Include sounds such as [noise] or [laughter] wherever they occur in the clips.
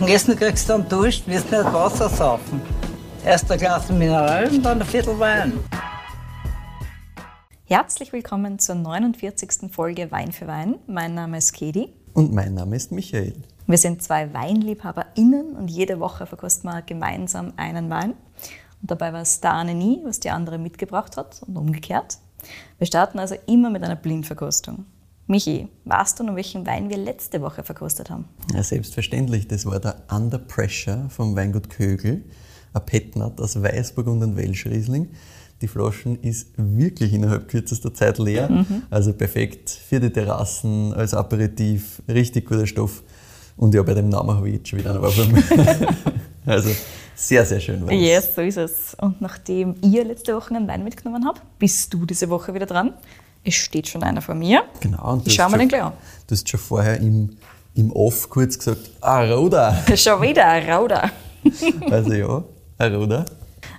Und Essen kriegst du dann Dusch, wirst nicht Wasser saufen. Erst ein Glas Mineral und dann ein Viertel Wein. Herzlich willkommen zur 49. Folge Wein für Wein. Mein Name ist Kedi. Und mein Name ist Michael. Wir sind zwei WeinliebhaberInnen und jede Woche verkosten wir gemeinsam einen Wein. Und dabei war es der eine nie, was die andere mitgebracht hat und umgekehrt. Wir starten also immer mit einer Blindverkostung. Michi, weißt du noch, welchen Wein wir letzte Woche verkostet haben? Ja, selbstverständlich. Das war der Under Pressure vom Weingut Kögel. Ein Petnat aus Weißburgund und Welschriesling. Die Flaschen ist wirklich innerhalb kürzester Zeit leer. Mhm. Also perfekt für die Terrassen, als Aperitif, richtig guter Stoff. Und ja, bei dem Namen habe ich jetzt schon wieder einen Waffen. [laughs] also sehr, sehr schön weiß. Yes, so ist es. Und nachdem ihr letzte Woche einen Wein mitgenommen habt, bist du diese Woche wieder dran. Es steht schon einer vor mir. Genau. Und ich schaue mir den gleich an. Du hast schon vorher im, im Off kurz gesagt, Aroda. [laughs] schon wieder Aroda. [laughs] also ja, Aroda.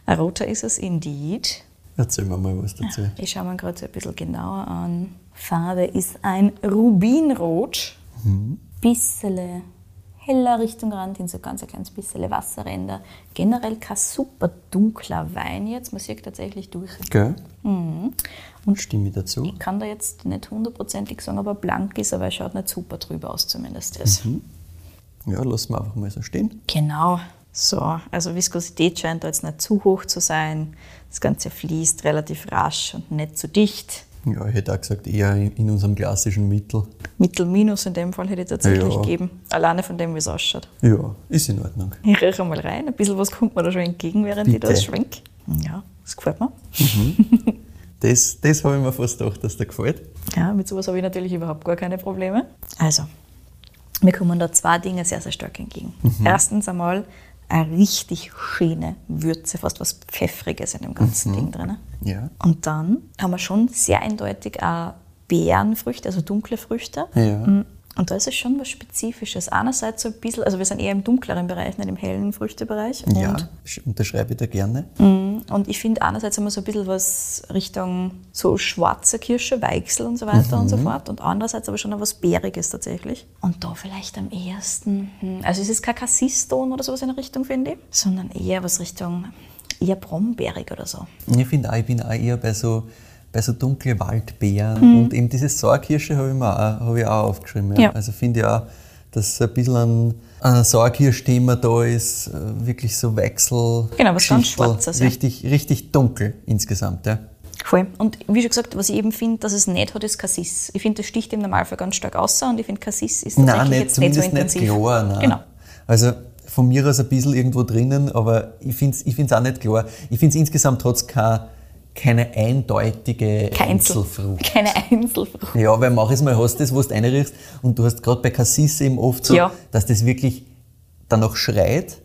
Aroda ist es indeed. Erzähl mir mal was dazu. Ich schaue mir gerade so ein bisschen genauer an. Farbe ist ein Rubinrot. Mhm. Bissele heller Richtung Rand hin, so ganz ein kleines bisschen Wasserränder. Generell kein super dunkler Wein jetzt, man sieht tatsächlich durch. Okay. Mhm. Und Stimme dazu? Ich kann da jetzt nicht hundertprozentig sagen, ob er blank ist, aber er schaut nicht super drüber aus zumindest. Mhm. Ja, lassen wir einfach mal so stehen. Genau. So, also Viskosität scheint da jetzt nicht zu hoch zu sein. Das Ganze fließt relativ rasch und nicht zu dicht. Ja, ich hätte auch gesagt, eher in unserem klassischen Mittel. Mittel minus in dem Fall hätte ich tatsächlich ja. gegeben. Alleine von dem, wie es ausschaut. Ja, ist in Ordnung. Ich rieche mal rein. Ein bisschen was kommt mir da schon entgegen, während Bitte. ich das schwenke. Ja, das gefällt mir. Mhm. [laughs] Das, das habe ich mir fast gedacht, dass dir gefällt. Ja, mit sowas habe ich natürlich überhaupt gar keine Probleme. Also, mir kommen da zwei Dinge sehr, sehr stark entgegen. Mhm. Erstens einmal eine richtig schöne Würze, fast was Pfeffriges in dem ganzen mhm. Ding drin. Ja. Und dann haben wir schon sehr eindeutig auch Beerenfrüchte, also dunkle Früchte. Ja. Und da ist es schon was Spezifisches. Einerseits so ein bisschen, also wir sind eher im dunkleren Bereich, nicht im hellen Früchtebereich. Ja, unterschreibe ich da gerne. Mm, und ich finde einerseits wir so ein bisschen was Richtung so schwarze Kirsche, Weichsel und so weiter mhm. und so mhm. fort. Und andererseits aber schon was Bäriges tatsächlich. Und da vielleicht am ehesten, hm, also es ist kein Cassis-Ton oder sowas in der Richtung, finde ich, sondern eher was Richtung, eher brombeerig oder so. Ich finde auch, ich bin auch eher bei so bei so dunklen Waldbeeren. Mhm. Und eben diese Sauerkirsche habe ich, hab ich auch aufgeschrieben. Ja. Ja. Also finde ich auch, dass ein bisschen ein, ein Sauerkirschthema da ist, äh, wirklich so Wechsel. Genau, was ganz Schwarzes. Richtig, ja. richtig dunkel insgesamt. Ja. Voll. Und wie schon gesagt, was ich eben finde, dass es nicht hat, ist Cassis. Ich finde, das sticht im Normalfall ganz stark aus und ich finde, Cassis ist tatsächlich nein, nicht, jetzt nicht so intensiv. Nicht klar, nein. Genau. Also von mir aus ein bisschen irgendwo drinnen, aber ich finde es ich auch nicht klar. Ich finde es insgesamt trotzdem kein keine eindeutige Kein Einzelfrucht. Keine Einzelfrucht. Ja, weil manches Mal hast du das, wo du reinriechst und du hast gerade bei Cassis eben oft so, ja. dass das wirklich danach schreit.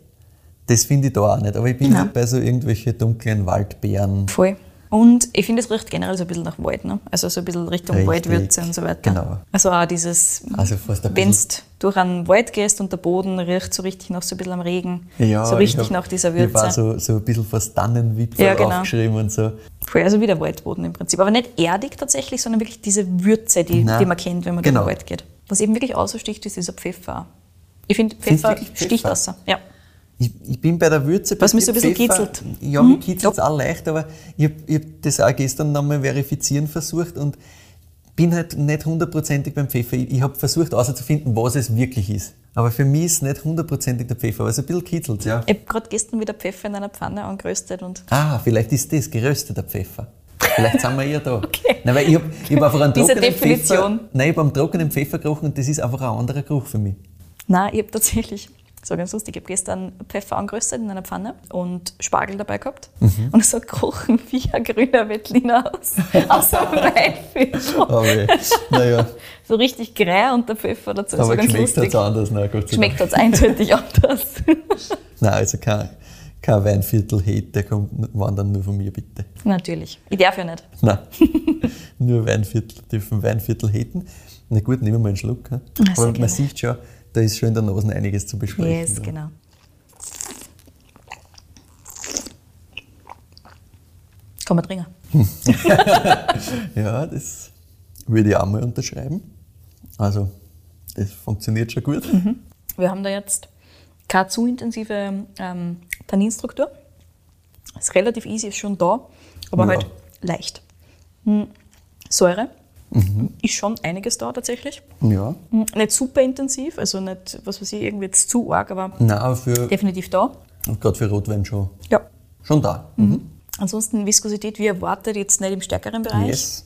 Das finde ich da auch nicht. Aber ich bin Nein. bei so irgendwelchen dunklen Waldbeeren. Voll. Und ich finde, es riecht generell so ein bisschen nach Wald, ne? also so ein bisschen Richtung Richtig. Waldwürze und so weiter. Genau. Also auch dieses, also wenn du durch einen Wald gehst und der Boden riecht so richtig noch so ein bisschen am Regen, ja, so richtig hab, nach dieser Würze. Ich war so, so ein bisschen fast Tannenwipfel ja, genau. aufgeschrieben und so. Voll, also wie der Waldboden im Prinzip. Aber nicht erdig tatsächlich, sondern wirklich diese Würze, die, die man kennt, wenn man genau. durch den Wald geht. Was eben wirklich aussticht, ist dieser Pfeffer. Ich finde, Pfeffer sticht aus. Ja. Ich, ich, bin bei der Würze. Was mich so ein bisschen kitzelt. Ja, mhm. mich kitzelt es auch leicht, aber ich habe hab das auch gestern nochmal verifizieren versucht und bin halt nicht hundertprozentig beim Pfeffer. Ich, ich habe versucht herauszufinden, was es wirklich ist. Aber für mich ist nicht hundertprozentig der Pfeffer, aber es ein bisschen kitzelt, ja. Ich habe gerade gestern wieder Pfeffer in einer Pfanne angeröstet und. Ah, vielleicht ist das gerösteter Pfeffer. Vielleicht sind wir eher da. [laughs] okay. Nein, weil ich habe hab einfach einen trockenen Definition. Pfeffer. Nein, ich habe einen trockenen Pfeffer gerochen und das ist einfach ein anderer Geruch für mich. Nein, ich habe tatsächlich so ganz lustig. Ich habe gestern Pfeffer angeröstet in einer Pfanne und Spargel dabei gehabt. Mhm. Und es hat gerochen wie ein grüner Veltliner aus, aus einem [laughs] Weinfisch. Oh naja. So richtig grä und der Pfeffer dazu. Aber so schmeckt es anders, ne? Gott Schmeckt es eindeutig [laughs] anders. Nein, also kein, kein Weinviertel-Hate, der kommt, wandern nur von mir, bitte. Natürlich. Ich darf ja nicht. Nein. [laughs] nur Weinviertel dürfen Weinviertel haten. Na gut, nehmen wir mal einen Schluck. Aber man sieht schon, da ist schon in der Nase einiges zu besprechen. Yes, genau. Kann man trinken. [laughs] ja, das würde ich auch mal unterschreiben. Also, das funktioniert schon gut. Mhm. Wir haben da jetzt keine zu intensive ähm, Tanninstruktur. Ist relativ easy, ist schon da, aber Ja. halt leicht. Hm. Säure ist schon einiges da tatsächlich. Ja. Hm, Nicht super intensiv, also nicht, was weiß ich, irgendwie jetzt zu arg, aber Nein, für, definitiv da. gerade für Rotwein schon, Ja. schon da. Mhm. Ansonsten Viskosität, wie erwartet, jetzt nicht im stärkeren Bereich. Yes.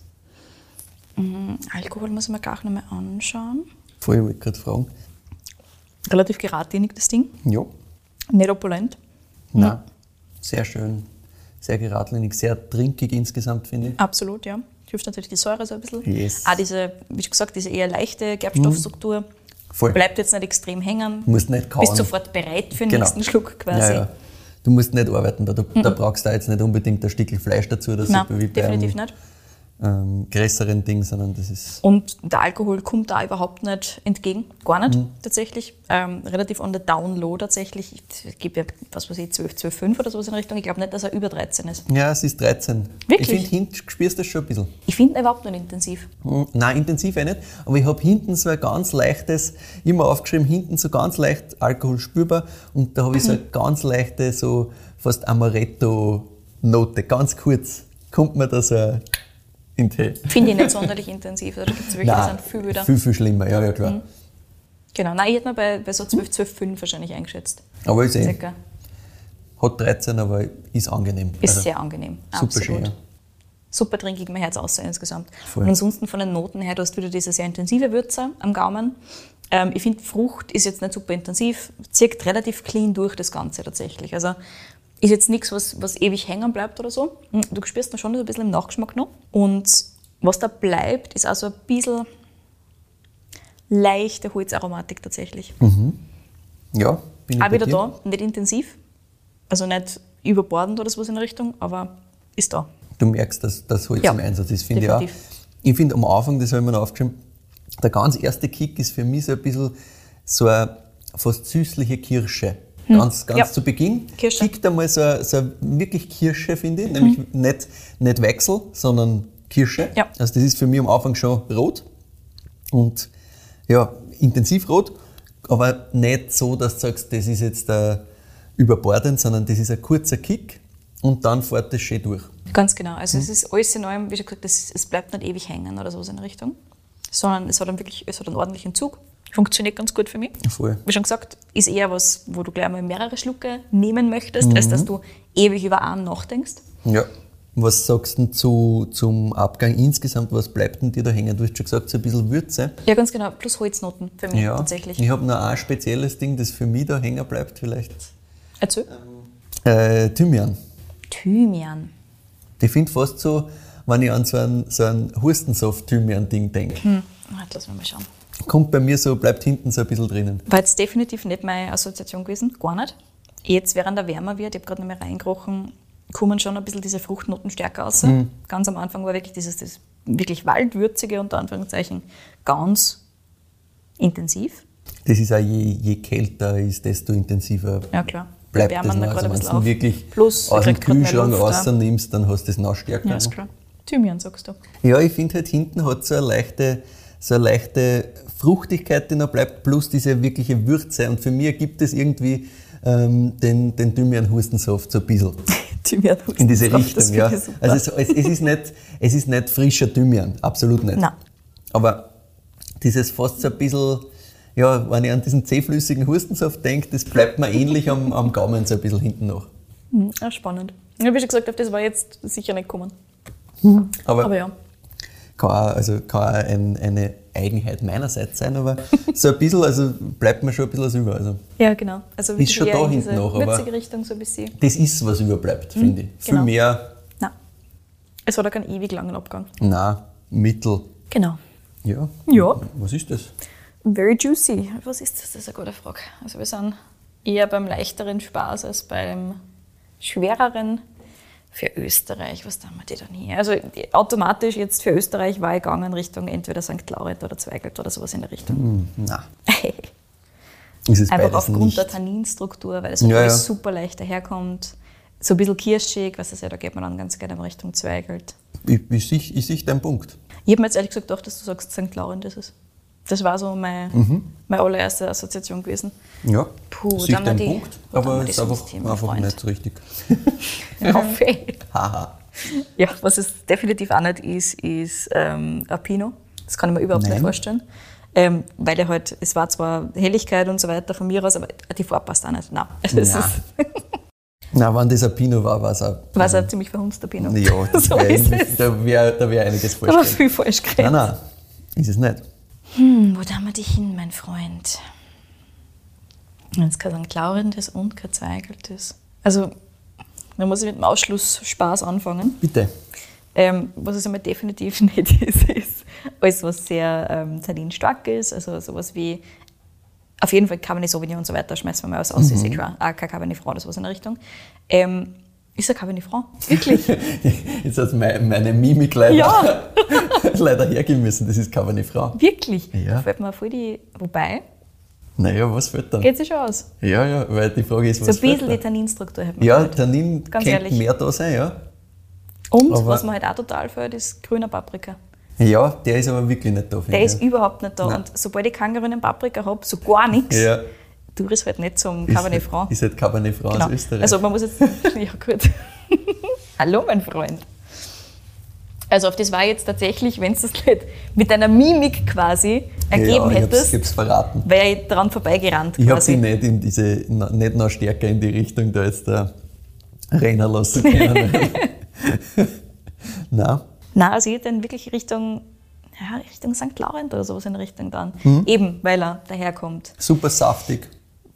Alkohol muss ich mir gleich nochmal anschauen. Ich wollte gerade fragen. Relativ geradlinig, das Ding. Ja. Nicht opulent. Nein. Sehr schön, sehr geradlinig, sehr trinkig insgesamt, finde ich. Absolut, ja. Hilft natürlich die Säure so ein bisschen. Yes. Auch diese, wie schon gesagt, diese eher leichte Gerbstoffstruktur. Voll. Bleibt jetzt nicht extrem hängen. Du musst nicht kauen. Bist sofort bereit für den Genau. nächsten Schluck quasi. Ja, ja. Du musst nicht arbeiten, da, da, da brauchst du jetzt nicht unbedingt ein Stückchen Fleisch dazu so Nein, definitiv nicht. Ähm, größeren Ding, sondern das ist Und der Alkohol kommt da überhaupt nicht entgegen. Gar nicht Mhm. tatsächlich. Ähm, relativ on the down low tatsächlich. Ich gebe ja, was weiß ich, 12, 12, 5 oder sowas in Richtung. Ich glaube nicht, dass er über 13 ist. Ja, es ist 13. Wirklich? Ich finde, hinten spürst du das schon ein bisschen. Ich finde ihn überhaupt nicht intensiv. Hm, Nein, intensiv eh nicht. Aber ich habe hinten so ein ganz leichtes, immer aufgeschrieben, hinten so ganz leicht Alkohol spürbar. Und da habe ich so eine ganz leichte, so fast Amaretto-Note. Ganz kurz kommt mir da so ein in. Finde ich nicht sonderlich intensiv. Da gibt es die Nein, viel wieder. viel, viel schlimmer. Ja, ja, klar. Genau, nein, ich hätte mir bei, bei so 12, 12, 5 wahrscheinlich eingeschätzt. Aber ich sehe, Circa. hat 13, aber ist angenehm. Ist Also, sehr angenehm. Super Absolut. schön, ja. Super trinkig, mein Herz aussehen insgesamt. Voll. Und ansonsten von den Noten her, du hast wieder diese sehr intensive Würze am Gaumen. Ähm, ich finde, Frucht ist jetzt nicht super intensiv, zirkt relativ clean durch das Ganze tatsächlich. Also ist jetzt nichts, was, was ewig hängen bleibt oder so. Hm, Du spürst dann schon so ein bisschen im Nachgeschmack noch. Und was da bleibt, ist also ein bisschen leichte Holzaromatik tatsächlich. Ja, bin ich Auch wieder da, nicht intensiv. Also nicht überbordend oder sowas in der Richtung, aber ist da. Du merkst, dass das Holz Ja, im Einsatz ist, finde ich auch. Ich finde am Anfang, das habe ich mir noch aufgeschrieben, der ganz erste Kick ist für mich so ein bisschen so eine fast süßliche Kirsche. Ganz, ganz Hm. Ja. zu Beginn Kirsche. kickt einmal so, eine- so wirklich Kirsche, finde ich. Nämlich nicht, nicht Wechsel, sondern Kirsche. Hm. Ja. Also das ist für mich am Anfang schon rot. Und ja, intensiv rot, aber nicht so, dass du sagst, das ist jetzt äh, überbordend, sondern das ist ein kurzer Kick und dann fährt das schön durch. Ganz genau. Also Hm. es ist alles in allem, wie schon gesagt, es, es bleibt nicht ewig hängen oder sowas in der Richtung, sondern es hat dann wirklich es hat einen ordentlichen Zug. Funktioniert ganz gut für mich. Voll. Wie schon gesagt, ist eher was, wo du gleich mal mehrere Schlucke nehmen möchtest, als dass du ewig über einen nachdenkst. Ja. Was sagst du zu, zum Abgang insgesamt? Was bleibt denn dir da hängen? Du hast schon gesagt, so ein bisschen Würze. Ja, ganz genau. Plus Holznoten für mich Ja. tatsächlich. Ich habe noch ein spezielles Ding, das für mich da hängen bleibt, vielleicht. Erzähl. Äh, Thymian. Thymian. Ich finde fast so, wenn ich an so ein, so ein Hustensaft-Thymian-Ding denke, Hm. Warte, lass mich mal schauen. Kommt bei mir so, bleibt hinten so ein bisschen drinnen. War jetzt definitiv nicht meine Assoziation gewesen, gar nicht. Jetzt, während er wärmer wird, ich habe gerade noch mal reingerochen, kommen schon ein bisschen diese Fruchtnoten stärker raus. Mhm. Ganz am Anfang war wirklich dieses das wirklich waldwürzige, unter Anführungszeichen, ganz intensiv. Das ist auch je, je kälter ist, desto intensiver Ja, klar. bleibt Wärmen das noch. Also wenn du auf. wirklich Plus, aus dem mehr Kühlschrank da. rausnimmst, dann hast du das noch stärker. Ja, ist klar. Thymian, sagst du. Ja, ich finde halt hinten hat so eine leichte, so eine leichte Fruchtigkeit, die noch bleibt, plus diese wirkliche Würze. Und für mich gibt es irgendwie ähm, den, den Thymian-Hustensaft so ein bisschen [laughs] Thymian in diese Richtung. Ja. ich super. Also es, es, ist nicht, es ist nicht frischer Thymian, absolut nicht. Nein. Aber dieses fast so ein bisschen, ja, wenn ich an diesen zähflüssigen Hustensaft denke, das bleibt mir ähnlich am, am Gaumen so ein bisschen hinten noch. Hm, Ja, spannend. Ja, wie schon gesagt habe, das war jetzt sicher nicht gekommen. Aber, Aber ja. Kann auch, also kann auch ein, eine Eigenheit meinerseits sein, aber so ein bisschen, also bleibt mir schon ein bisschen was über. Also Ja, genau. Also wirklich schon da in hinten noch, aber- Richtung so ein bisschen. das ist, was überbleibt, finde ich. Viel genau. mehr, Nein. Es hat auch keinen ewig langen Abgang. na, Mittel. Genau. Ja. Ja. Was ist das? Very juicy. Was ist das? Das ist eine gute Frage. Also wir sind eher beim leichteren Spaß als beim schwereren. Für Österreich, was tun wir die dann hier? Also automatisch jetzt für Österreich war ich gegangen Richtung entweder St. Laurent oder Zweigelt oder sowas in der Richtung. Na, [laughs] ist es Einfach aufgrund nicht. der Tanninstruktur, weil es halt Ja, ja. super leicht daherkommt. So ein bisschen kirschig, was das ja, da geht man dann ganz gerne in Richtung Zweigelt. Ich, ich ich sehe deinen Punkt. Ich habe mir jetzt ehrlich gesagt gedacht, dass du sagst, St. Laurent ist es. Das war so meine, meine allererste Assoziation gewesen. Ja, Puh, dann ein die- Punkt, aber die ist einfach, mein einfach Freund. nicht richtig. [laughs] Kaffee. Haha. Ja, was es definitiv auch nicht ist, ist ähm, ein Pinot. Das kann ich mir überhaupt Nein. nicht vorstellen. Ähm, weil er halt, es war zwar Helligkeit und so weiter von mir aus, aber die Farbe passt auch nicht. Nein. [laughs] Es Nein. Na, wenn das ein Pinot war, war es war es ein ziemlich verhunzter Pinot. Ja, [laughs] so wär es. da wäre da wär einiges Da war falsch. viel falsch Nein, geredet. nein, ist es nicht. Hm, wo wir dich hin, mein Freund? Jetzt kein St. Und kein Zweigeltes. Also, da muss ich mit dem Ausschluss Spaß anfangen. Bitte. Ähm, was es einmal definitiv [laughs] nicht ist, ist alles, was sehr ähm, tanninstark ist, also sowas wie auf jeden Fall Cabernet Sauvignon und so weiter, schmeißen wir mal aus, aus ist eh klar. Auch kein Cabernet Franc oder sowas in der Richtung. Ähm, ist ein Cabernet Franc? Wirklich? [laughs] Jetzt hat meine, meine Mimik leider, Ja. [laughs] leider hergeben müssen. Das ist Cabernet Franc. Wirklich? Ja. Da fällt mir voll die. Wobei, Naja, was fällt dann? geht sich schon aus. Ja, ja, weil die Frage ist, So was ein bisschen fällt die? Tanninstruktur hat man Ja, gehört. Tannin Ganz könnte ehrlich. mehr da sein, ja. Und aber- was mir halt auch total fällt, ist grüner Paprika. Ja, der ist aber wirklich nicht da. finde Der ich. ist überhaupt nicht da. Nein. Und sobald ich keinen grünen Paprika habe, so gar nichts, ja, ich es halt nicht zum ist, Cabernet Franc. Ist halt Cabernet Franc Genau. aus Österreich. Also man muss jetzt. [laughs] ja, gut. [laughs] Hallo, mein Freund. Also auf das war jetzt tatsächlich, wenn du es nicht mit einer Mimik quasi ergeben ja, hättest, ich hab's verraten. wäre ich dran vorbeigerannt Ich habe sie nicht in diese, na- nicht noch stärker in die Richtung da jetzt da rennen lassen können. [laughs] Nein. Nein, also ich dann wirklich Richtung, ja, Richtung St. Laurent oder sowas in der Richtung dann. Hm? Eben, weil er daherkommt. Super saftig.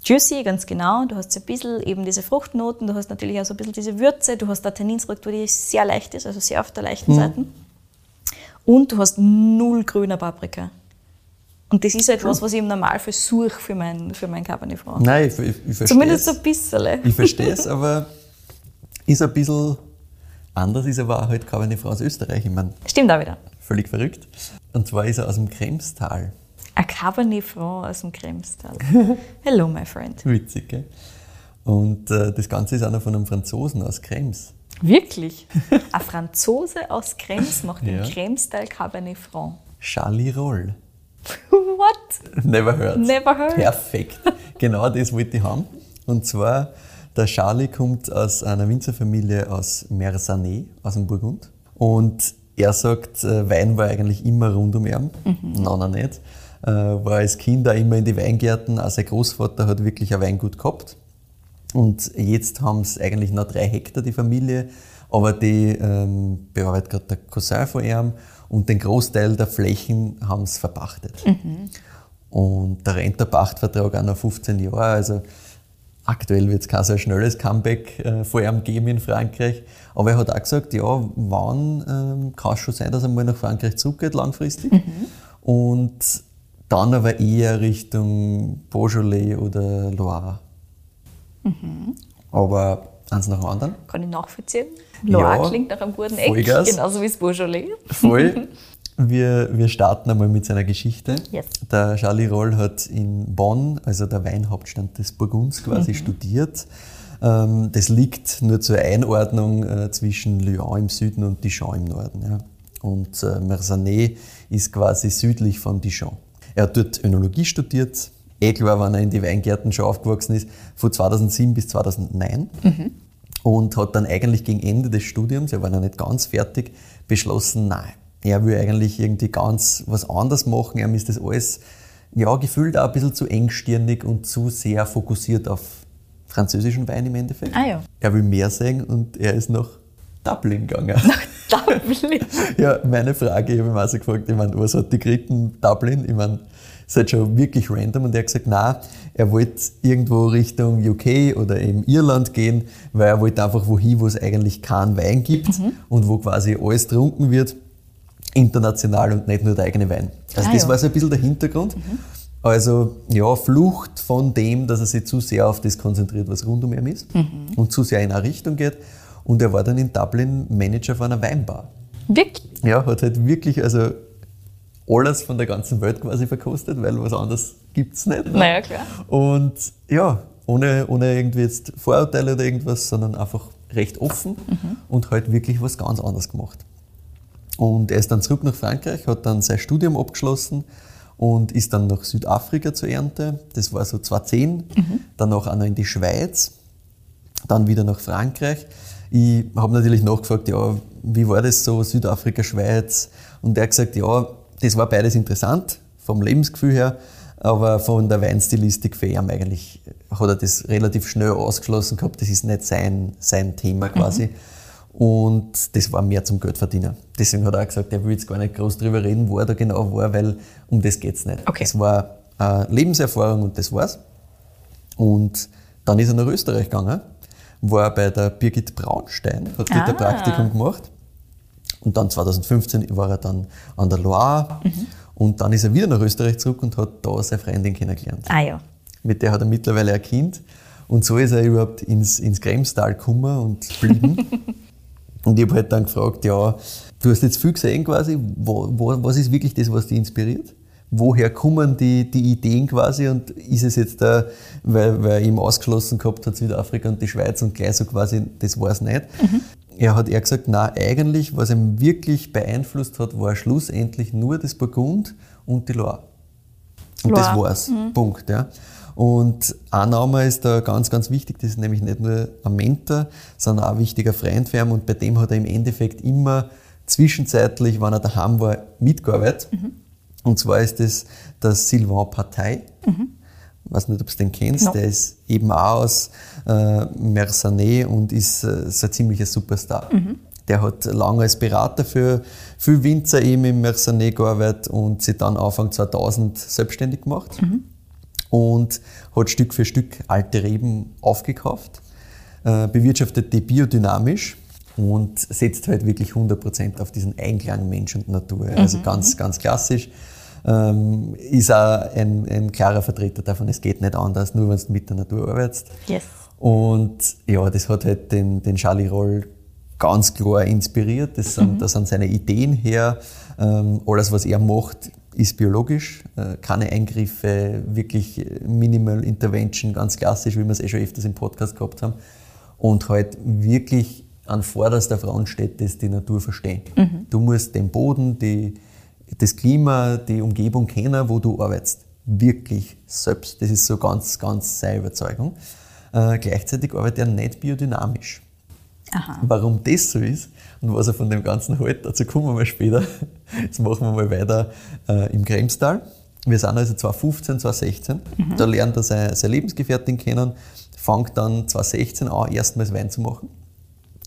Juicy, ganz genau. Du hast so ein bisschen eben diese Fruchtnoten, du hast natürlich auch so ein bisschen diese Würze, du hast eine Tanninstruktur, die sehr leicht ist, also sehr auf der leichten Seite. Und du hast null grüner Paprika. Und das ist halt was, ich im Normalfall suche für mein, für mein Cabernet Franc. Nein, ich, ich, ich verstehe Zumindest so es. ein bisschen. Ich verstehe es, aber ist ein bisschen anders, ist aber auch halt Cabernet Franc aus Österreich. Ich meine, Stimmt auch wieder. völlig verrückt. Und zwar ist er aus dem Kremstal. Ein Cabernet Franc aus dem Kremstal. [laughs] Hello, my friend. Witzig, gell? Und äh, das Ganze ist auch noch von einem Franzosen aus Krems. Wirklich? [laughs] Ein Franzose aus Krems macht den Ja. Kremstal Cabernet Franc. Charlie Roll. [laughs] What? Never heard. Never heard. Perfekt. Genau das wollte ich haben. Und zwar, der Charlie kommt aus einer Winzerfamilie aus Mersanet, aus dem Burgund. Und er sagt, äh, Wein war eigentlich immer rund um ihn. Nein, nein, nicht. Äh, War als Kind auch immer in die Weingärten. Auch sein Großvater hat wirklich ein Weingut gehabt. Und jetzt haben es eigentlich noch drei Hektar, die Familie, aber die ähm, bearbeitet gerade der Cousin von ihm und den Großteil der Flächen haben sie verpachtet. Und da rennt der Pachtvertrag auch noch 15 Jahre, also aktuell wird es kein so schnelles Comeback äh, vor ihm geben in Frankreich. Aber er hat auch gesagt, ja, wann ähm, kann es schon sein, dass er mal nach Frankreich zurückgeht, langfristig. Und dann aber eher Richtung Beaujolais oder Loire. Aber eins nach dem anderen. Kann ich nachvollziehen. Loire Ja, klingt nach einem guten Eck, Vollgas. genauso wie das Beaujolais. Voll. [laughs] Wir, wir starten einmal mit seiner Geschichte. Yes. Der Charlie Roll hat in Bonn, also der Weinhauptstadt des Burgunds, quasi studiert. Ähm, Das liegt nur zur Einordnung äh, zwischen Lyon im Süden und Dijon im Norden. Und äh, Mersanet ist quasi südlich von Dijon. Er hat dort Önologie studiert, eh klar, wenn er in die Weingärten schon aufgewachsen ist, von 2007 bis 2009 und hat dann eigentlich gegen Ende des Studiums, er war noch nicht ganz fertig, beschlossen, nein, er will eigentlich irgendwie ganz was anderes machen. Er ist das alles, ja, gefühlt auch ein bisschen zu engstirnig und zu sehr fokussiert auf französischen Wein im Endeffekt. Ah ja. Er will mehr sehen und er ist nach Dublin gegangen. Dublin. [laughs] Ja, meine Frage, ich habe ihn auch so gefragt, ich meine, was hat die geritten Dublin? Ich meine, ist halt schon wirklich random und er hat gesagt, nein, er wollte irgendwo Richtung UK oder eben Irland gehen, weil er wollte einfach wohin, wo es eigentlich keinen Wein gibt und wo quasi alles trunken wird, international und nicht nur der eigene Wein. Also Ah, das ja. war so ein bisschen der Hintergrund. Also ja, Flucht von dem, dass er sich zu sehr auf das konzentriert, was rund um ihn ist und zu sehr in eine Richtung geht. Und er war dann in Dublin Manager von einer Weinbar. Wirklich? Ja, hat halt wirklich also alles von der ganzen Welt quasi verkostet, weil was anderes gibt es nicht. ne? Naja, klar. Und ja, ohne, ohne irgendwie jetzt Vorurteile oder irgendwas, sondern einfach recht offen und halt wirklich was ganz anderes gemacht. Und er ist dann zurück nach Frankreich, hat dann sein Studium abgeschlossen und ist dann nach Südafrika zur Ernte. Das war so 2010. Mhm. Danach auch noch in die Schweiz, dann wieder nach Frankreich. Ich habe natürlich nachgefragt, ja, wie war das so, Südafrika, Schweiz? Und er hat gesagt, ja, das war beides interessant, vom Lebensgefühl her, aber von der Weinstilistik für ihn eigentlich hat er das relativ schnell ausgeschlossen gehabt, das ist nicht sein, sein Thema quasi. Mhm. Und das war mehr zum Geldverdienen. Deswegen hat er auch gesagt, er will jetzt gar nicht groß drüber reden, wo er da genau war, weil um das geht es nicht. Okay. Es war eine Lebenserfahrung und das war's. Und dann ist er nach Österreich gegangen, war bei der Birgit Braunstein, hat dort ein Ah. Praktikum gemacht. Und dann 2015 war er dann an der Loire. Mhm. Und dann ist er wieder nach Österreich zurück und hat da seine Freundin kennengelernt. Ah ja. Mit der hat er mittlerweile ein Kind. Und so ist er überhaupt ins, ins Kremstal gekommen und geblieben. [laughs] und ich habe halt dann gefragt, ja, du hast jetzt viel gesehen quasi, wo, wo, was ist wirklich das, was dich inspiriert? Woher kommen die, die Ideen quasi und ist es jetzt da, weil, weil ihm ausgeschlossen gehabt hat, Südafrika und die Schweiz und gleich so quasi, das war es nicht. Er hat eher gesagt, na eigentlich, was ihn wirklich beeinflusst hat, war schlussendlich nur das Burgund und die Loire. Und das Loire. war's. Punkt. Ja. Und ein Name ist da ganz, ganz wichtig, das ist nämlich nicht nur ein Mentor, sondern auch ein wichtiger Freund für ihn und bei dem hat er im Endeffekt immer zwischenzeitlich, wenn er daheim war, mitgearbeitet. Und zwar ist das der Sylvain Partei. Ich weiß nicht, ob du den kennst. No. Der ist eben auch aus äh, Mersanet und ist äh, so ein ziemlicher Superstar. Der hat lange als Berater für viele Winzer eben im Mersanet gearbeitet und sich dann Anfang 2000 selbstständig gemacht und hat Stück für Stück alte Reben aufgekauft, äh, bewirtschaftet die biodynamisch und setzt halt wirklich 100% auf diesen Einklang Mensch und Natur. Also ganz, ganz klassisch. Ähm, ist auch ein, ein klarer Vertreter davon, es geht nicht anders, nur wenn du mit der Natur arbeitest. Yes. Und ja, das hat halt den, den Charlie Roll ganz klar inspiriert. Das sind, das sind seine Ideen her. Ähm, alles, was er macht, ist biologisch. Äh, keine Eingriffe, wirklich Minimal Intervention, ganz klassisch, wie wir es eh schon öfters im Podcast gehabt haben. Und halt wirklich an vorderster Front steht, das die Natur verstehen. Du musst den Boden, die, das Klima, die Umgebung kennen, wo du arbeitest. Wirklich selbst. Das ist so ganz, ganz seine Überzeugung. Äh, gleichzeitig arbeitet er nicht biodynamisch. Aha. Warum das so ist und was er von dem Ganzen hält, dazu kommen wir mal später. Jetzt machen wir mal weiter äh, im Kremstal. Wir sind also 2015, 2016. Da lernt er seine, seine Lebensgefährtin kennen, fängt dann 2016 an, erstmals Wein zu machen.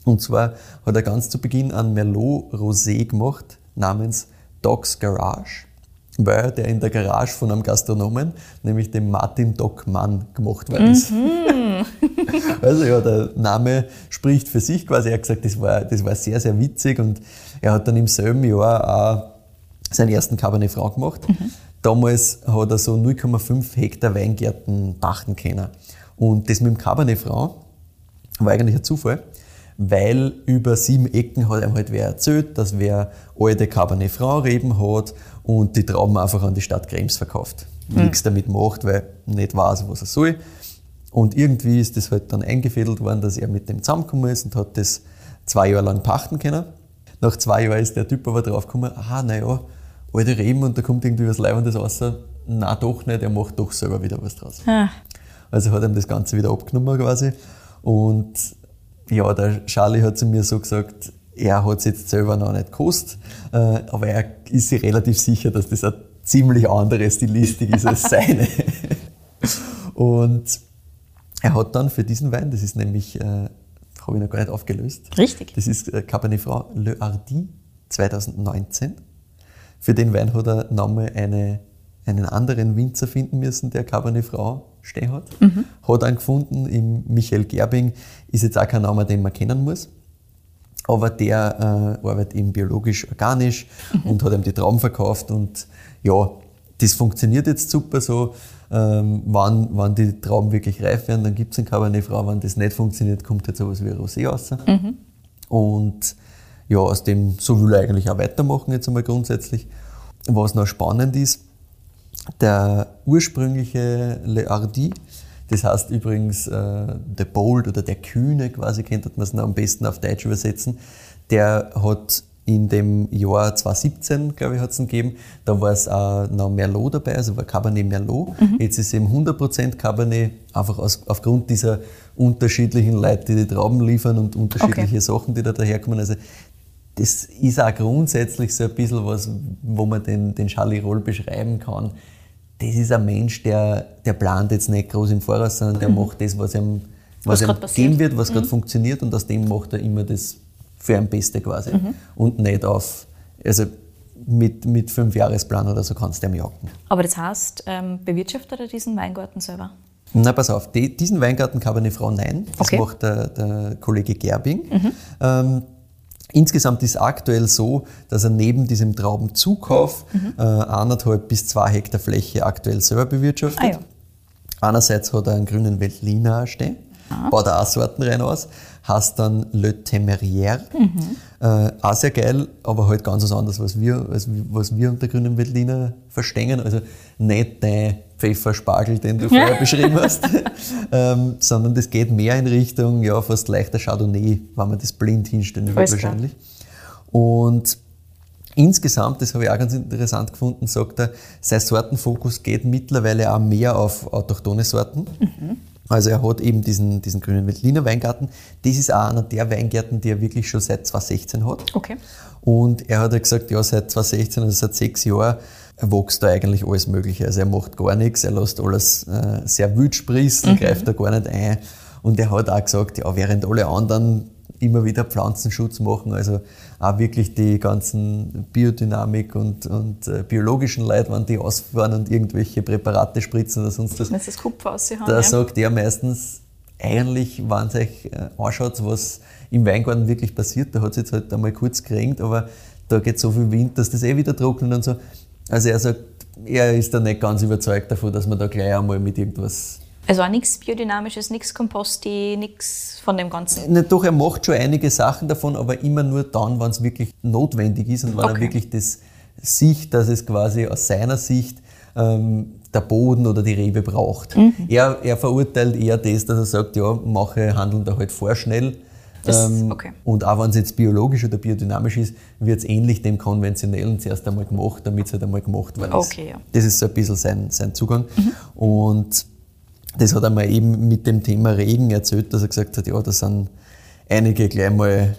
Und zwar hat er ganz zu Beginn einen Merlot Rosé gemacht, namens Doc's Garage, weil der in der Garage von einem Gastronomen, nämlich dem Martin Doc Mann, gemacht worden ist. [laughs] Also ja, der Name spricht für sich quasi. Er hat gesagt, das war, das war sehr, sehr witzig und er hat dann im selben Jahr auch seinen ersten Cabernet Franc gemacht. Damals hat er so 0,5 Hektar Weingärten pachten können. Und das mit dem Cabernet Franc war eigentlich ein Zufall, weil über sieben Ecken hat ihm halt wer erzählt, dass wer alte Cabernet Franc Reben hat und die Trauben einfach an die Stadt Krems verkauft. Nichts damit macht, weil nicht weiß, was er soll. Und irgendwie ist das halt dann eingefädelt worden, dass er mit dem zusammengekommen ist und hat das zwei Jahre lang pachten können. Nach zwei Jahren ist der Typ aber draufgekommen, ah, naja, alte Reben und da kommt irgendwie was Leibendes raus. Na doch nicht, er macht doch selber wieder was draus. Ah, Also hat ihm das Ganze wieder abgenommen quasi. Und ja, der Charlie hat zu mir so gesagt, er hat es jetzt selber noch nicht gekostet, äh, aber er ist sich relativ sicher, dass das eine ziemlich andere Stilistik ist als seine. [laughs] Und er hat dann für diesen Wein, das ist nämlich, äh, habe ich noch gar nicht aufgelöst, richtig. das ist äh, Cabernet Franc Le Hardy 2019. Für den Wein hat er nochmal eine, einen anderen Winzer finden müssen, der Cabernet Franc stehen hat. Hat einen gefunden im Michael Gerbing, ist jetzt auch kein Name, den man kennen muss. Aber der äh, arbeitet eben biologisch-organisch und hat ihm die Trauben verkauft. Und ja, das funktioniert jetzt super so. Ähm, wann, wann die Trauben wirklich reif werden, dann gibt es einen Cabernet Franc. Wenn das nicht funktioniert, kommt jetzt sowas wie ein Rosé raus. Und ja, aus dem, so will er eigentlich auch weitermachen jetzt einmal grundsätzlich. Was noch spannend ist, der ursprüngliche Le Hardy, das heißt übrigens äh, der Bold oder der Kühne quasi, könnte man es noch am besten auf Deutsch übersetzen, der hat in dem Jahr 2017, glaube ich, hat es gegeben. Da war es auch noch Merlot dabei, also war Cabernet Merlot. Mhm. Jetzt ist es eben 100% Cabernet, einfach aus, aufgrund dieser unterschiedlichen Leute, die die Trauben liefern und unterschiedliche okay. Sachen, die da daherkommen. Also das ist auch grundsätzlich so ein bisschen was, wo man den, den Charlie Roll beschreiben kann. Das ist ein Mensch, der, der plant jetzt nicht groß im Voraus, sondern der mhm. macht das, was ihm, was, was ihm geben wird, was mhm. gerade funktioniert und aus dem macht er immer das für ein Beste quasi. Mhm. Und nicht auf, also mit, mit fünf Jahresplan oder so kannst du ihm jagen. Aber das heißt, ähm, bewirtschaftet er diesen Weingarten selber? Na, pass auf, die, diesen Weingarten Cabernet Frau nein. Das okay. macht der, der, Kollege Gerbing. Mhm. Ähm, insgesamt ist aktuell so, dass er neben diesem Traubenzukauf mhm. äh, anderthalb bis zwei Hektar Fläche aktuell selber bewirtschaftet. Ah, ja. Einerseits hat er einen grünen Veltliner stehen, ah. baut er auch Sorten rein aus heißt dann Le Temerière. Mhm. Äh, auch sehr geil, aber halt ganz was anderes, was wir, als, was wir unter grünen Veltliner verstehen. Also nicht dein Pfefferspargel, den du vorher [laughs] beschrieben hast, ähm, sondern das geht mehr in Richtung, ja, fast leichter Chardonnay, wenn man das blind hinstellen will wahrscheinlich. Und Insgesamt, das habe ich auch ganz interessant gefunden, sagt er, sein Sortenfokus geht mittlerweile auch mehr auf autochtone Sorten. Mhm. Also er hat eben diesen, diesen grünen Veltliner Weingarten. Das ist auch einer der Weingärten, die er wirklich schon seit 2016 hat. Okay. Und er hat ja gesagt, ja, seit 2016, also seit sechs Jahren, wächst da eigentlich alles Mögliche. Also er macht gar nichts, er lässt alles äh, sehr wild sprießen, mhm. greift da gar nicht ein. Und er hat auch gesagt, ja, während alle anderen immer wieder Pflanzenschutz machen, also auch wirklich die ganzen Biodynamik und, und äh, biologischen Leute, wenn die ausfahren und irgendwelche Präparate spritzen oder sonst was. Das Kupfer haben, da ja. sagt er meistens, eigentlich, wenn ihr euch äh, anschaut, was im Weingarten wirklich passiert, da hat es jetzt halt einmal kurz geregnet, aber da geht so viel Wind, dass das eh wieder trocknet und so. Also er sagt, er ist da nicht ganz überzeugt davon, dass man da gleich einmal mit irgendwas also auch nichts Biodynamisches, nichts Komposti, nichts von dem Ganzen? Na, doch, er macht schon einige Sachen davon, aber immer nur dann, wenn es wirklich notwendig ist und wenn okay. er wirklich das sieht, dass es quasi aus seiner Sicht ähm, der Boden oder die Rebe braucht. Mhm. Er, er, verurteilt eher das, dass er sagt, ja, mache, handeln da halt vorschnell. Das, ähm, okay. Und auch wenn es jetzt biologisch oder biodynamisch ist, wird es ähnlich dem konventionellen zuerst einmal gemacht, damit es halt einmal gemacht worden ist. Okay, ja. Das ist so ein bisschen sein, sein Zugang. Mhm. Und das hat er mir eben mit dem Thema Regen erzählt, dass er gesagt hat, ja, da sind einige gleich mal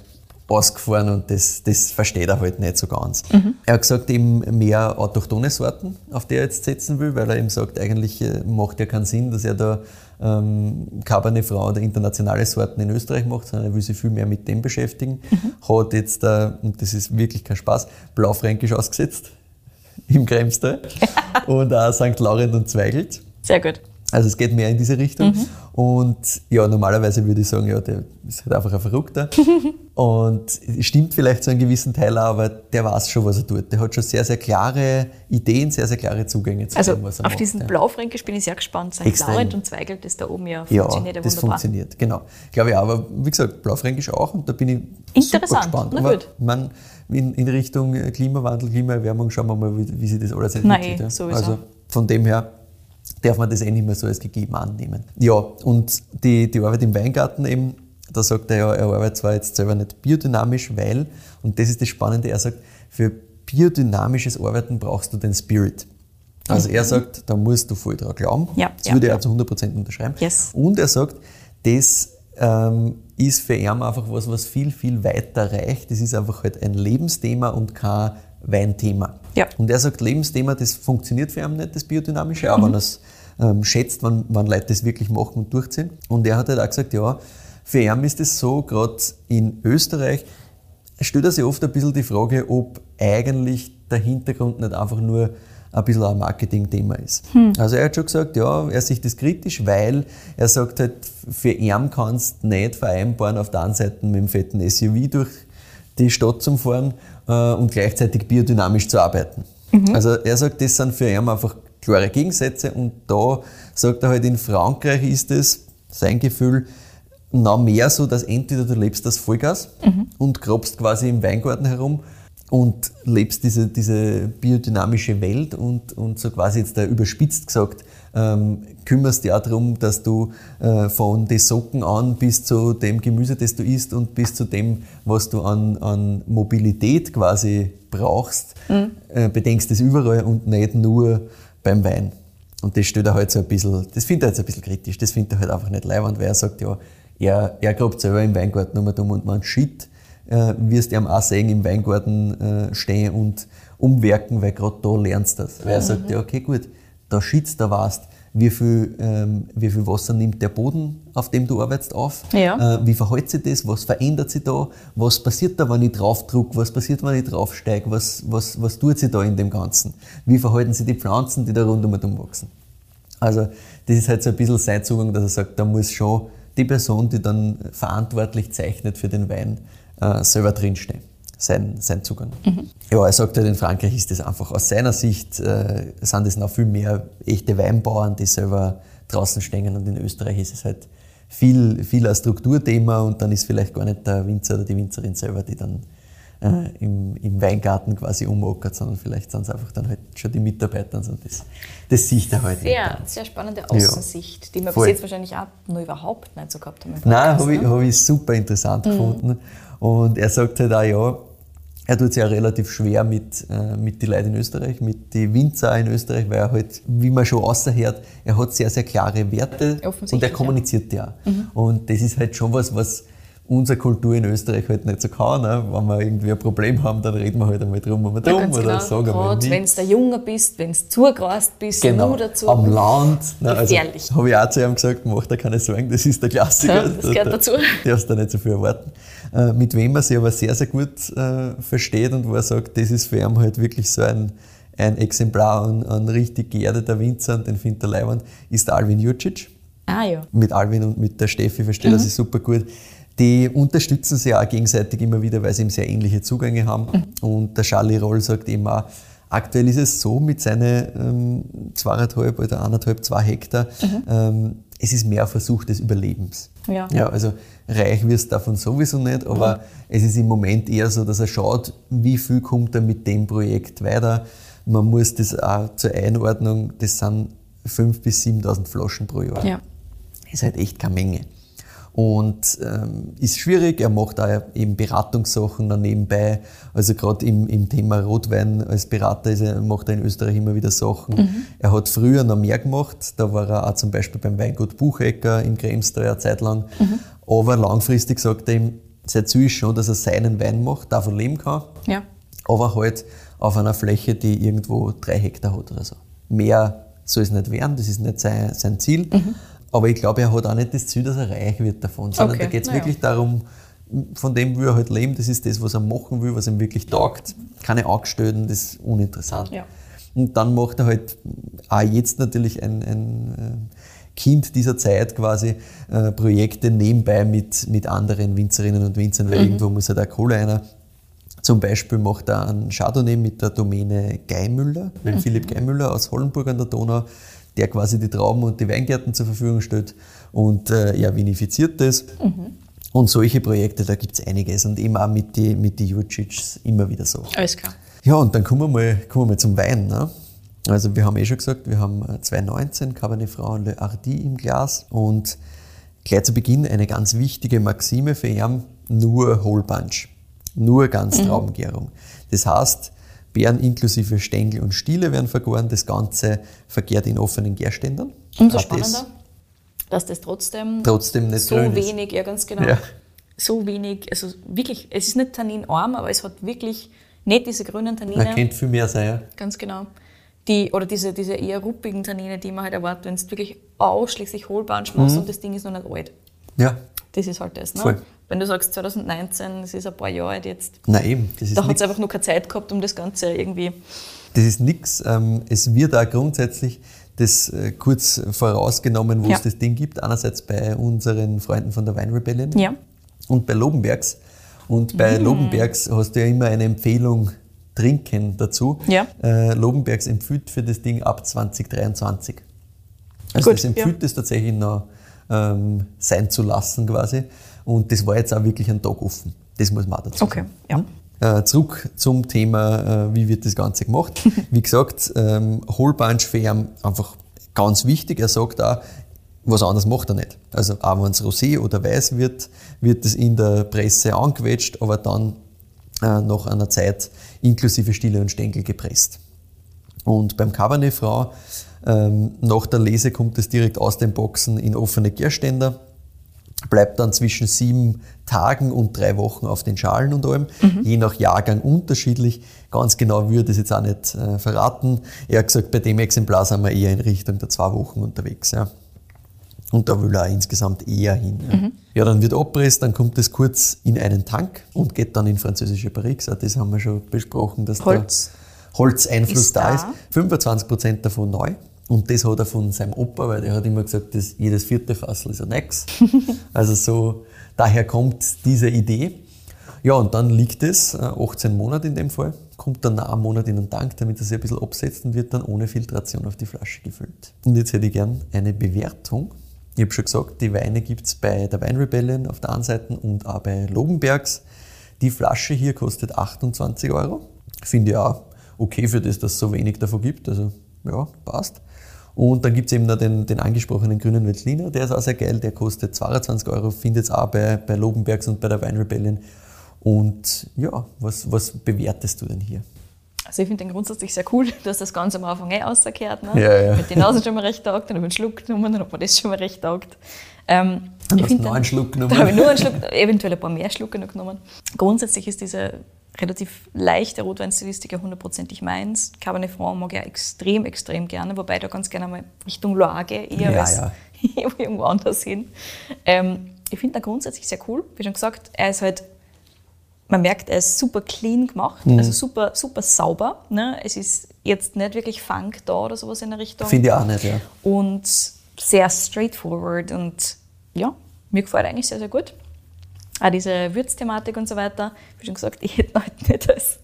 ausgefahren und das, das versteht er halt nicht so ganz. Mhm. Er hat gesagt, eben mehr autochtone Sorten, auf die er jetzt setzen will, weil er eben sagt, eigentlich äh, macht ja keinen Sinn, dass er da ähm, Cabernet Franc oder internationale Sorten in Österreich macht, sondern er will sich viel mehr mit dem beschäftigen. Mhm. Hat jetzt, äh, und das ist wirklich kein Spaß, Blaufränkisch ausgesetzt [laughs] im Kremstal [laughs] und auch St. Laurent und Zweigelt. Sehr gut. Also es geht mehr in diese Richtung. Mhm. Und ja, normalerweise würde ich sagen, ja, der ist halt einfach ein Verrückter. [laughs] und stimmt vielleicht zu einem gewissen Teil auch, aber der weiß schon, was er tut. Der hat schon sehr, sehr klare Ideen, sehr, sehr klare Zugänge zu also dem, was er auf macht. Auf diesen ja. Blaufränkisch bin ich sehr gespannt. St. Laurent und Zweigelt ist da oben ja funktioniert ja, das wunderbar. funktioniert, genau. Glaube ich auch, aber wie gesagt, Blaufränkisch auch und da bin ich super gespannt. Na aber man, in, in, Richtung Klimawandel, Klimaerwärmung schauen wir mal, wie, wie sich das alles entwickelt. Nein, ja. sowieso. Also von dem her darf man das eh nicht mehr so als gegeben annehmen. Ja, und die, die Arbeit im Weingarten eben, da sagt er ja, er arbeitet zwar jetzt selber nicht biodynamisch, weil, und das ist das Spannende, er sagt, für biodynamisches Arbeiten brauchst du den Spirit. Also er mhm. sagt, da musst du voll dran glauben. Ja, das ja, würde er ja. zu 100% unterschreiben. Yes. Und er sagt, das ähm, ist für ihn einfach was, was viel, viel weiter reicht. Das ist einfach halt ein Lebensthema und kein Weinthema. Ja. Und er sagt, Lebensthema, das funktioniert für ihn nicht, das Biodynamische, aber mhm. wenn er es ähm, schätzt, wenn, wenn Leute das wirklich machen und durchziehen. Und er hat halt auch gesagt, ja, für ihn ist es so, gerade in Österreich, stellt er sich oft ein bisschen die Frage, ob eigentlich der Hintergrund nicht einfach nur ein bisschen ein Marketing-Thema ist. Hm. Also er hat schon gesagt, ja, er sieht das kritisch, weil er sagt halt, für ihn kannst du nicht vereinbaren, auf der einen Seite mit dem fetten SUV durch die Stadt zu fahren äh, und gleichzeitig biodynamisch zu arbeiten. Mhm. Also er sagt, das sind für ihn einfach klare Gegensätze und da sagt er halt, in Frankreich ist es, sein Gefühl, noch mehr so, dass entweder du lebst das Vollgas mhm. und grabst quasi im Weingarten herum und lebst diese, diese biodynamische Welt und, und so quasi jetzt da überspitzt gesagt, ähm, kümmerst dich auch darum, dass du äh, von den Socken an bis zu dem Gemüse, das du isst und bis zu dem, was du an, an Mobilität quasi brauchst, mhm. äh, bedenkst das überall und nicht nur beim Wein. Und das stellt er halt so ein bisschen, das findet er jetzt ein bisschen kritisch, das findet er halt einfach nicht leibend, weil er sagt, ja, er, er grabt selber im Weingarten nur dumm und man shit, äh, wirst ihm auch sehen, im Weingarten äh, stehen und umwerken, weil gerade da lernst du das. Weil er sagt, ja, okay, gut, da schützt, da warst, wie viel, ähm, wie viel Wasser nimmt der Boden, auf dem du arbeitest, auf? Ja. Äh, wie verhält sich das? Was verändert sich da? Was passiert da, wenn ich draufdruck? Was passiert, wenn ich draufsteige? Was, was, was tut sich da in dem Ganzen? Wie verhalten sich die Pflanzen, die da rund um wachsen? Also, das ist halt so ein bisschen sein Zugang, dass er sagt, da muss schon die Person, die dann verantwortlich zeichnet für den Wein, äh, selber drinstehen sein, sein Zugang. Mhm. Ja, er sagt halt, in Frankreich ist das einfach aus seiner Sicht, äh, sind das noch viel mehr echte Weinbauern, die selber draußen stehen und in Österreich ist es halt viel, viel ein Strukturthema und dann ist vielleicht gar nicht der Winzer oder die Winzerin selber, die dann äh, im, im, Weingarten quasi umockert, sondern vielleicht sind es einfach dann halt schon die Mitarbeiter und das, das sieht er halt sehr, Sehr spannende Außensicht, ja. die wir Voll. bis jetzt wahrscheinlich auch noch überhaupt nicht so gehabt haben. Nein, habe ich, hab ich super interessant mhm. gefunden. Und er sagt halt auch, ja, er tut sich ja relativ schwer mit, äh, mit den Leuten in Österreich, mit den Winzer in Österreich, weil er halt, wie man schon außerhört, er hat sehr, sehr klare Werte und er kommuniziert ja. ja. Mhm. Und das ist halt schon was, was unsere Kultur in Österreich halt nicht so kann. Ne? Wenn wir irgendwie ein Problem haben, dann reden wir halt einmal drum und drum ja, oder genau. sagen Gerade wenn du der Junge bist, wenn du zugrast bist, genau. nur dazu. Am Land. Ne? Also, Habe ich auch zu ihm gesagt, mach dir keine Sorgen, das ist der Klassiker. Ja, das gehört dazu. [laughs] Du darfst da nicht so viel erwarten. Äh, mit wem er sich aber sehr, sehr gut äh, versteht und wo er sagt, das ist für ihn halt wirklich so ein, ein Exemplar an, an richtig geerdeter Winzer und den findet er leibend, ist der Alvin Jucic. Ah ja. Mit Alvin und mit der Steffi versteht mhm. er sich super gut. Die unterstützen sich auch gegenseitig immer wieder, weil sie eben sehr ähnliche Zugänge haben. Mhm. Und der Charlie Roll sagt eben auch, aktuell ist es so mit seinen ähm, zweieinhalb oder anderthalb, zwei Hektar, mhm. ähm, es ist mehr ein Versuch des Überlebens. Ja. ja also reich wirst du davon sowieso nicht, aber mhm. es ist im Moment eher so, dass er schaut, wie viel kommt er mit dem Projekt weiter. Man muss das auch zur Einordnung, das sind 5.000 bis 7.000 Flaschen pro Jahr. Ja. Das ist halt echt keine Menge und ähm, ist schwierig. Er macht auch eben Beratungssachen dann nebenbei. Also gerade im, im Thema Rotwein als Berater ist er, macht er in Österreich immer wieder Sachen. Mhm. Er hat früher noch mehr gemacht. Da war er auch zum Beispiel beim Weingut Buchecker im Kremstal eine Zeit lang. Mhm. Aber langfristig sagt er ihm, sein Ziel ist schon, dass er seinen Wein macht, davon leben kann. Ja. Aber halt auf einer Fläche, die irgendwo drei Hektar hat oder so. Mehr soll es nicht werden, das ist nicht sein, sein Ziel. Mhm. Aber ich glaube, er hat auch nicht das Ziel, dass er reich wird davon, sondern okay. da geht es naja. wirklich darum, von dem will er halt leben, das ist das, was er machen will, was ihm wirklich taugt. Keine Angestellten, das ist uninteressant. Ja. Und dann macht er halt auch jetzt natürlich ein, ein äh, Kind dieser Zeit quasi äh, Projekte nebenbei mit, mit anderen Winzerinnen und Winzern, weil mhm. irgendwo muss er da Kohle einer. Zum Beispiel macht er einen Chardonnay mit der Domäne Geimüller, mhm. Philipp Geimüller aus Hollenburg an der Donau der quasi die Trauben und die Weingärten zur Verfügung stellt und äh, ja, vinifiziert das. Mhm. Und solche Projekte, da gibt es einiges und eben auch mit den mit die Jurcics immer wieder so. Alles klar. Ja, und dann kommen wir mal, kommen wir mal zum Wein. Ne? Also wir haben eh schon gesagt, wir haben 2019 äh, Cabernet Franc Le Hardy im Glas und gleich zu Beginn eine ganz wichtige Maxime für ihn, nur Whole Bunch, nur Ganztraubengärung. Mhm. Das heißt, Beeren inklusive Stängel und Stiele werden vergoren. Das Ganze vergärt in offenen Gärständern. Umso spannender, dass das trotzdem, trotzdem nicht so wenig, ja ganz genau, ja. so wenig, also wirklich, es ist nicht tanninarm, aber es hat wirklich nicht diese grünen Tannine. Man kennt viel mehr sein, ja. Ganz genau. Die, oder diese, diese eher ruppigen Tannine, die man halt erwartet, wenn es wirklich ausschließlich Hohlbunch machst mhm. und das Ding ist noch nicht alt. Ja. Das ist halt das. Ne? Voll. Wenn du sagst 2019, das ist ein paar Jahre alt jetzt. Na eben. Das ist da hat es einfach nur keine Zeit gehabt, um das Ganze irgendwie. Das ist nichts. Ähm, es wird auch grundsätzlich das äh, kurz vorausgenommen, wo ja. es das Ding gibt. Einerseits bei unseren Freunden von der Wine Rebellion ja. und bei Lobenbergs. Und bei mhm. Lobenbergs hast du ja immer eine Empfehlung trinken dazu. Ja. Äh, Lobenbergs empfiehlt für das Ding ab 2023. Also Gut, das empfiehlt es tatsächlich noch ähm, sein zu lassen quasi. Und das war jetzt auch wirklich ein Tag offen. Das muss man auch dazu okay, sagen. Ja. Äh, zurück zum Thema, äh, wie wird das Ganze gemacht. [laughs] Wie gesagt, ähm, Färm einfach ganz wichtig, er sagt auch, was anderes macht er nicht. Also auch wenn es Rosé oder Weiß wird, wird es in der Presse angequetscht, aber dann äh, nach einer Zeit inklusive Stille und Stängel gepresst. Und beim Cabernet Franc, ähm, nach der Lese kommt es direkt aus den Boxen in offene Gärständer, bleibt dann zwischen sieben Tagen und drei Wochen auf den Schalen und allem, mhm. je nach Jahrgang unterschiedlich. Ganz genau würde ich es jetzt auch nicht äh, verraten. Er hat gesagt, bei dem Exemplar sind wir eher in Richtung der zwei Wochen unterwegs. Ja. Und da will er auch insgesamt eher hin. Ja. Mhm. ja, dann wird abpresst, dann kommt es kurz in einen Tank und geht dann in französische Barriques. Das haben wir schon besprochen, dass Holz. der Holzeinfluss ist da, da ist. 25% davon neu. Und das hat er von seinem Opa, weil der hat immer gesagt, dass jedes vierte Fassel ist ein Nix. [laughs] also so, daher kommt diese Idee. Ja, und dann liegt es, 18 äh, Monate in dem Fall, kommt dann nach einem Monat in den Tank, damit er sich ein bisschen absetzt und wird dann ohne Filtration auf die Flasche gefüllt. Und jetzt hätte ich gern eine Bewertung ich habe schon gesagt, die Weine gibt es bei der Weinrebellion auf der einen Seite und auch bei Lobenbergs. Die Flasche hier kostet 28 Euro. Finde ich auch okay für das, dass es so wenig davon gibt. Also ja, passt. Und dann gibt es eben noch den, den angesprochenen grünen Veltliner, der ist auch sehr geil, der kostet 22 Euro, findet es auch bei, bei Lobenbergs und bei der Weinrebellion. Und ja, was, was bewertest du denn hier? Also ich finde den grundsätzlich sehr cool. [laughs] Du hast das Ganze am Anfang eh rausgekehrt. Ne? Ja, ja. Mit den Nase schon mal recht taugt, dann habe ich einen Schluck genommen, dann hat man das schon mal recht taugt. Ähm, dann hast du noch einen Schluck [laughs] genommen? Da habe ich nur einen Schluck, eventuell ein paar mehr Schlucke noch genommen. Grundsätzlich ist diese relativ leichte Rotweinstilistik ja hundertprozentig meins. Cabernet Franc mag ich extrem, extrem gerne, wobei da ganz gerne mal Richtung Loire gehe, eher ja, als ja. [laughs] irgendwo anders hin. Ähm, ich finde ihn grundsätzlich sehr cool. Wie schon gesagt, er ist halt man merkt, er ist super clean gemacht, mhm. also super, super sauber. Ne? Es ist jetzt nicht wirklich Funk da oder sowas in der Richtung. Finde ich auch nicht, ja. Und sehr straightforward und ja, mir gefällt eigentlich sehr, sehr gut. Auch diese Würzthematik und so weiter. Wie schon gesagt, ich hätte halt nicht als,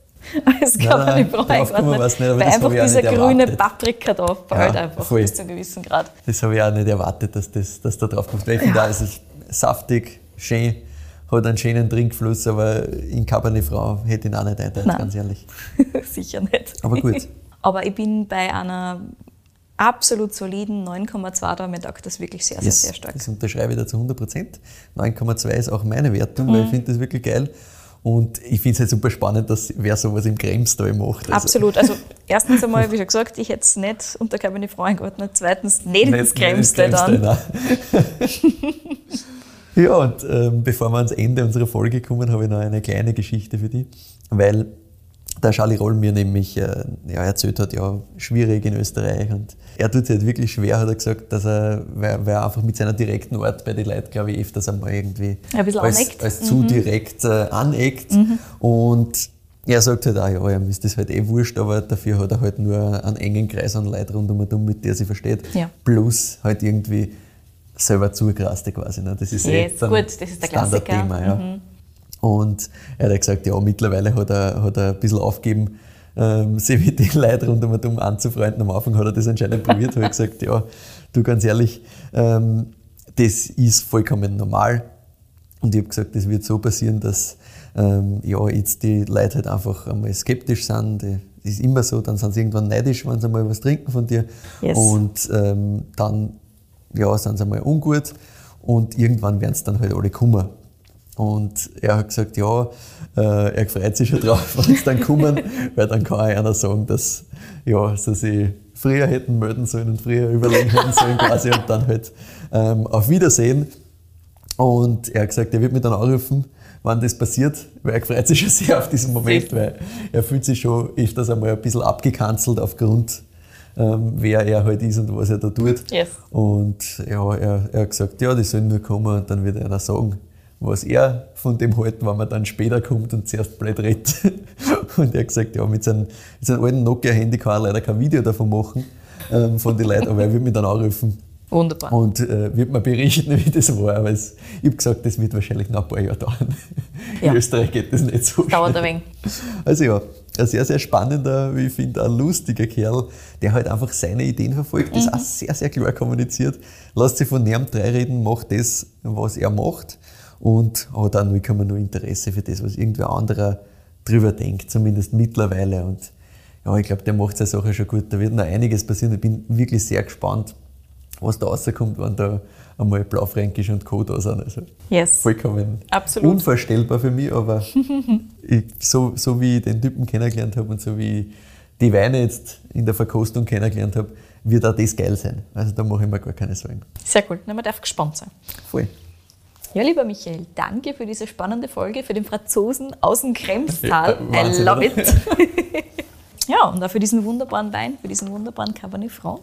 als Cabernet Franc eingeordnet, weil einfach dieser grüne Paprika fällt ja, einfach voll. bis zu einem gewissen Grad. Das habe ich auch nicht erwartet, dass das, dass da drauf kommt. Weil ich finde ja. es ist saftig, schön hat einen schönen Trinkfluss, aber in Cabernet Franc hätte ich ihn auch nicht einteilt, ganz ehrlich. [laughs] Sicher nicht. Aber gut. [laughs] aber ich bin bei einer absolut soliden 9,2 da. Mir taugt das wirklich sehr, yes, sehr, sehr stark. Das unterschreibe ich da zu 100 Prozent. 9,2 ist auch meine Wertung, mhm. weil ich finde das wirklich geil. Und ich finde es halt super spannend, dass wer sowas im Kremstal macht. Also Absolut. Also erstens einmal, wie schon gesagt, ich hätte es nicht unter Cabernet Franc eingeordnet. Zweitens nicht, nicht ins Kremstal dann. [laughs] Ja, und ähm, bevor wir ans Ende unserer Folge kommen, habe ich noch eine kleine Geschichte für dich, weil der Charlie Roll mir nämlich äh, ja, erzählt hat, ja, schwierig in Österreich und er tut sich halt wirklich schwer, hat er gesagt, dass er, weil, weil er einfach mit seiner direkten Art bei den Leuten, glaube ich, öfters einmal irgendwie ein als, als zu mhm. direkt äh, aneckt mhm. und er sagt halt auch, ja, ihm ist das halt eh wurscht, aber dafür hat er halt nur einen engen Kreis an Leuten rund um ihn, mit der er sich versteht. Ja. Plus halt irgendwie selber zugerasste quasi. Ne? Das ist yes, eh gut, das ist der Standardthema. Ja. Mhm. Und er hat gesagt, ja, mittlerweile hat er, hat er ein bisschen aufgegeben, ähm, sich mit den Leuten rund um anzufreunden. Am Anfang hat er das anscheinend probiert, hat gesagt, ja, du ganz ehrlich, ähm, das ist vollkommen normal. Und ich habe gesagt, das wird so passieren, dass ähm, ja, jetzt die Leute halt einfach einmal skeptisch sind. Das ist immer so, dann sind sie irgendwann neidisch, wenn sie mal was trinken von dir. Yes. Und ähm, dann ja, sind sie einmal ungut und irgendwann werden es dann halt alle kommen. Und er hat gesagt, ja, äh, er freut sich schon drauf, [laughs] wenn sie dann kommen, weil dann kann auch einer sagen, dass ja, sie sich früher hätten melden sollen und früher überlegen hätten sollen quasi und dann halt ähm, auf Wiedersehen. Und er hat gesagt, er wird mich dann anrufen, wann das passiert, weil er freut sich schon sehr auf diesen Moment, weil er fühlt sich schon öfters einmal ein bisschen abgekanzelt aufgrund ähm, wer er halt ist und was er da tut. Yes. Und ja, er, er hat gesagt, ja, die sollen nur kommen und dann wird einer sagen, was er von dem halten, wenn man dann später kommt und zuerst blöd redet. [laughs] und er hat gesagt, ja, mit seinem, mit seinem alten Nokia-Handy kann er leider kein Video davon machen, ähm, von den Leuten, aber er wird mich dann anrufen. Wunderbar. Und äh, wird mir berichten, [laughs] wie das war. Aber es, ich habe gesagt, das wird wahrscheinlich noch ein paar Jahre dauern. Ja. In Österreich geht das nicht so Dauert ein wenig. Also ja, ein sehr, sehr spannender, wie ich finde, ein lustiger Kerl, der halt einfach seine Ideen verfolgt, das mhm. auch sehr, sehr klar kommuniziert, lässt sich von niemandem drei reden, macht das, was er macht und hat auch 0,0 Interesse für das, was irgendwer anderer drüber denkt, zumindest mittlerweile. Und ja, ich glaube, der macht seine Sache schon gut. Da wird noch einiges passieren. Ich bin wirklich sehr gespannt, was da rauskommt, wenn da einmal Blaufränkisch und Co. da sind. Also Yes. vollkommen Absolut. unvorstellbar für mich, aber [laughs] ich, so, so wie ich den Typen kennengelernt habe und so wie ich die Weine jetzt in der Verkostung kennengelernt habe, wird auch das geil sein. Also da mache ich mir gar keine Sorgen. Sehr cool. Na, man darf gespannt sein. Voll. Ja, lieber Michael, danke für diese spannende Folge, für den Franzosen aus dem Kremstal. Ja, I love it. [laughs] ja, und auch für diesen wunderbaren Wein, für diesen wunderbaren Cabernet Franc.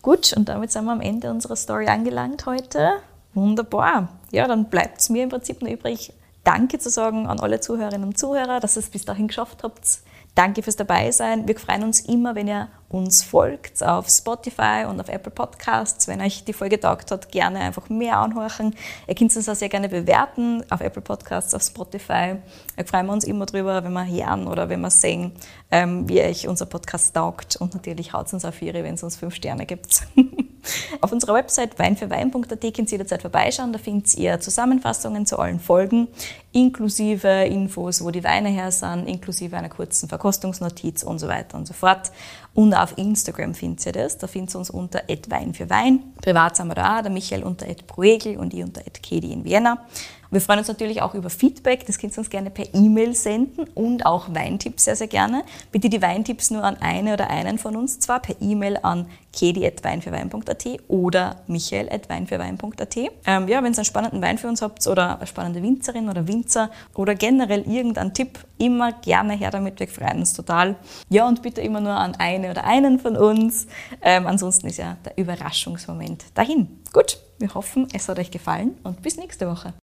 Gut, und damit sind wir am Ende unserer Story angelangt heute. Wunderbar. Ja, dann bleibt es mir im Prinzip nur übrig, Danke zu sagen an alle Zuhörerinnen und Zuhörer, dass ihr es bis dahin geschafft habt. Danke fürs Dabeisein. Wir freuen uns immer, wenn ihr uns folgt auf Spotify und auf Apple Podcasts. Wenn euch die Folge taugt hat, gerne einfach mehr anhören. Ihr könnt uns auch sehr gerne bewerten auf Apple Podcasts, auf Spotify. Da freuen wir uns immer drüber, wenn wir hören oder wenn wir sehen, ähm, wie euch unser Podcast taugt. Und natürlich haut es uns auf ihre, wenn es uns fünf Sterne gibt. [laughs] Auf unserer Website weinfürwein.at könnt ihr jederzeit vorbeischauen. Da findet ihr Zusammenfassungen zu allen Folgen, inklusive Infos, wo die Weine her sind, inklusive einer kurzen Verkostungsnotiz und so weiter und so fort. Und auf Instagram findet ihr das. Da findet ihr uns unter @weinfürwein. Privat sind wir da der Michael unter @proegel und ich unter @kedi in Vienna. Wir freuen uns natürlich auch über Feedback. Das könnt ihr uns gerne per E-Mail senden und auch Weintipps sehr, sehr gerne. Bitte die Weintipps nur an eine oder einen von uns, zwar per E-Mail an kedi.weinfürwein.at oder michael.weinfürwein.at. Ähm, ja, wenn ihr einen spannenden Wein für uns habt oder eine spannende Winzerin oder Winzer oder generell irgendeinen Tipp, immer gerne her damit. Wir freuen uns total. Ja, und bitte immer nur an eine oder einen von uns. Ähm, ansonsten ist ja der Überraschungsmoment dahin. Gut, wir hoffen, es hat euch gefallen und bis nächste Woche.